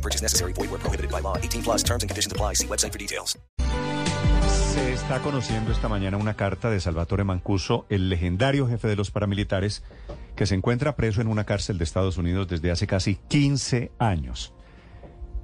No purchase necessary. Void where prohibited by law. 18 plus terms and conditions apply. See website for details. Se está conociendo esta mañana una carta de Salvatore Mancuso, el legendario jefe de los paramilitares, que se encuentra preso en una cárcel de Estados Unidos desde hace casi 15 años.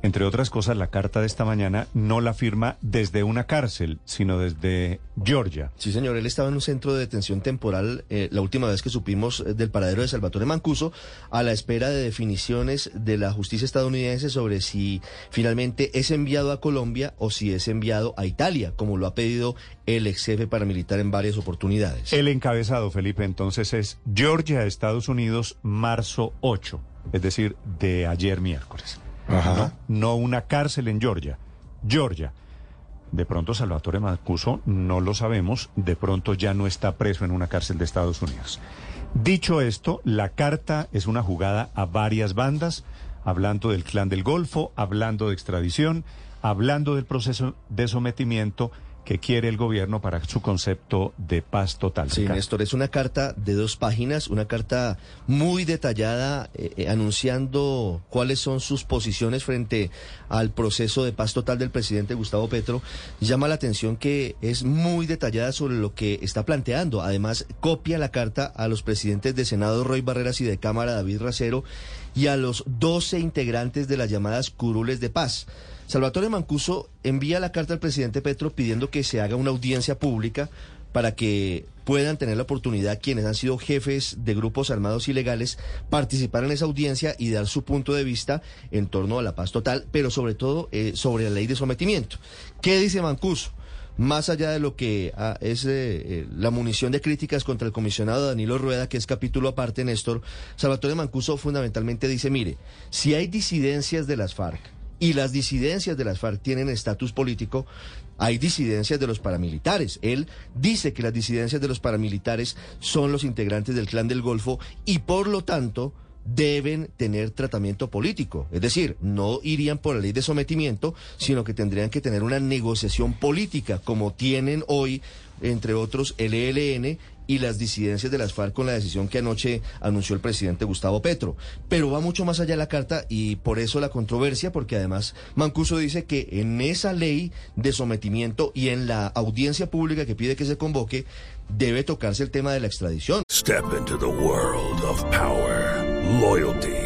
Entre otras cosas, la carta de esta mañana no la firma desde una cárcel, sino desde Georgia. Sí, señor, él estaba en un centro de detención temporal eh, la última vez que supimos eh, del paradero de Salvatore Mancuso, a la espera de definiciones de la justicia estadounidense sobre si finalmente es enviado a Colombia o si es enviado a Italia, como lo ha pedido el ex jefe paramilitar en varias oportunidades. El encabezado, Felipe, entonces es Georgia, Estados Unidos, marzo 8, es decir, de ayer miércoles. No, no una cárcel en Georgia. Georgia. De pronto Salvatore Mancuso, no lo sabemos, de pronto ya no está preso en una cárcel de Estados Unidos. Dicho esto, la carta es una jugada a varias bandas, hablando del clan del Golfo, hablando de extradición, hablando del proceso de sometimiento que quiere el gobierno para su concepto de paz total. Sí. Néstor, es una carta de dos páginas, una carta muy detallada eh, eh, anunciando cuáles son sus posiciones frente al proceso de paz total del presidente Gustavo Petro. Llama la atención que es muy detallada sobre lo que está planteando. Además, copia la carta a los presidentes de Senado Roy Barreras y de Cámara David Racero y a los 12 integrantes de las llamadas curules de paz. Salvatore Mancuso envía la carta al presidente Petro pidiendo que se haga una audiencia pública para que puedan tener la oportunidad quienes han sido jefes de grupos armados ilegales participar en esa audiencia y dar su punto de vista en torno a la paz total, pero sobre todo eh, sobre la ley de sometimiento. ¿Qué dice Mancuso? Más allá de lo que ah, es eh, eh, la munición de críticas contra el comisionado Danilo Rueda, que es capítulo aparte, Néstor, Salvatore Mancuso fundamentalmente dice, mire, si hay disidencias de las FARC, y las disidencias de las FARC tienen estatus político, hay disidencias de los paramilitares. Él dice que las disidencias de los paramilitares son los integrantes del clan del Golfo y por lo tanto deben tener tratamiento político. Es decir, no irían por la ley de sometimiento, sino que tendrían que tener una negociación política, como tienen hoy, entre otros, el ELN y las disidencias de las FARC con la decisión que anoche anunció el presidente Gustavo Petro. Pero va mucho más allá la carta y por eso la controversia, porque además Mancuso dice que en esa ley de sometimiento y en la audiencia pública que pide que se convoque, debe tocarse el tema de la extradición. Step into the world of power, loyalty,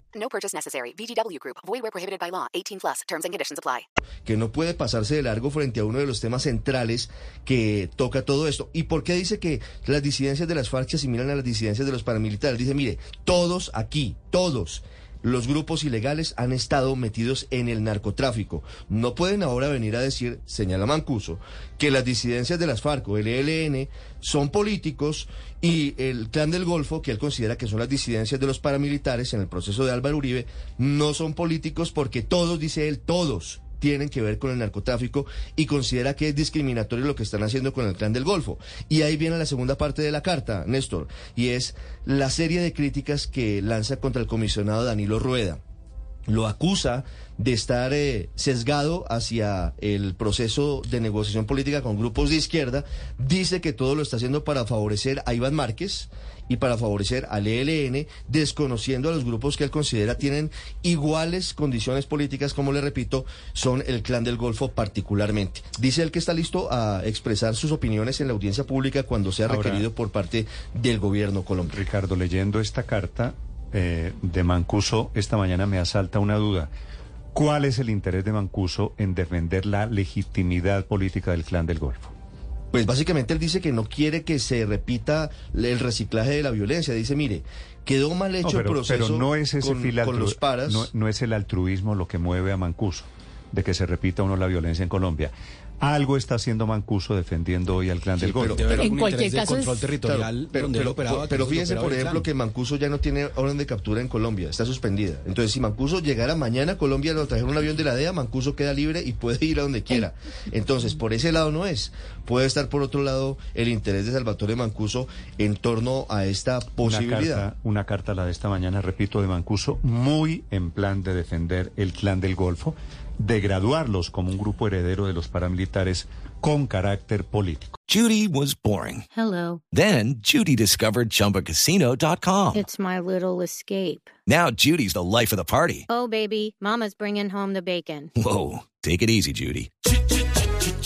No purchase necessary. VGW Group. Void where prohibited by law. 18 plus. Terms and conditions apply. que no puede pasarse de largo frente a uno de los temas centrales que toca todo esto. ¿Y por qué dice que las disidencias de las FARC se asimilan a las disidencias de los paramilitares? Dice, mire, todos aquí, todos. Los grupos ilegales han estado metidos en el narcotráfico. No pueden ahora venir a decir, señala Mancuso, que las disidencias de las FARC o el ELN son políticos y el clan del Golfo, que él considera que son las disidencias de los paramilitares en el proceso de Álvaro Uribe, no son políticos porque todos, dice él, todos tienen que ver con el narcotráfico y considera que es discriminatorio lo que están haciendo con el clan del Golfo. Y ahí viene la segunda parte de la carta, Néstor, y es la serie de críticas que lanza contra el comisionado Danilo Rueda. Lo acusa de estar eh, sesgado hacia el proceso de negociación política con grupos de izquierda. Dice que todo lo está haciendo para favorecer a Iván Márquez y para favorecer al ELN, desconociendo a los grupos que él considera tienen iguales condiciones políticas, como le repito, son el clan del Golfo particularmente. Dice él que está listo a expresar sus opiniones en la audiencia pública cuando sea Ahora- requerido por parte del gobierno colombiano. Ricardo, leyendo esta carta eh, de Mancuso esta mañana me asalta una duda. ¿Cuál es el interés de Mancuso en defender la legitimidad política del clan del Golfo? Pues básicamente él dice que no quiere que se repita el reciclaje de la violencia. Dice, mire, quedó mal hecho No, pero, el proceso pero no es ese con, con los paras. No, no es el altruismo lo que mueve a Mancuso, de que se repita uno la violencia en Colombia. Algo está haciendo Mancuso defendiendo hoy al clan Sí, del Golfo. pero- En cualquier caso es- control territorial Claro, pero, donde él pero- operaba, pero fíjense, por ejemplo, que Mancuso ya no tiene orden de captura en Colombia, está suspendida. Entonces, si Mancuso llegara mañana a Colombia, lo trajera un avión de la DEA, Mancuso queda libre y puede ir a donde quiera. Entonces, por ese lado no es. Puede estar, por otro lado, el interés de Salvatore Mancuso en torno a esta Una posibilidad. carta, una carta, la de esta mañana, repito, de Mancuso, muy en plan de defender el clan del Golfo, de graduarlos como un grupo heredero de los paramilitares con carácter político. Judy was boring. Hello. Then Judy discovered ChumbaCasino.com. It's my little escape. Now Judy's the life of the party. Oh, baby, Mama's bringing home the bacon. Whoa, take it easy, Judy.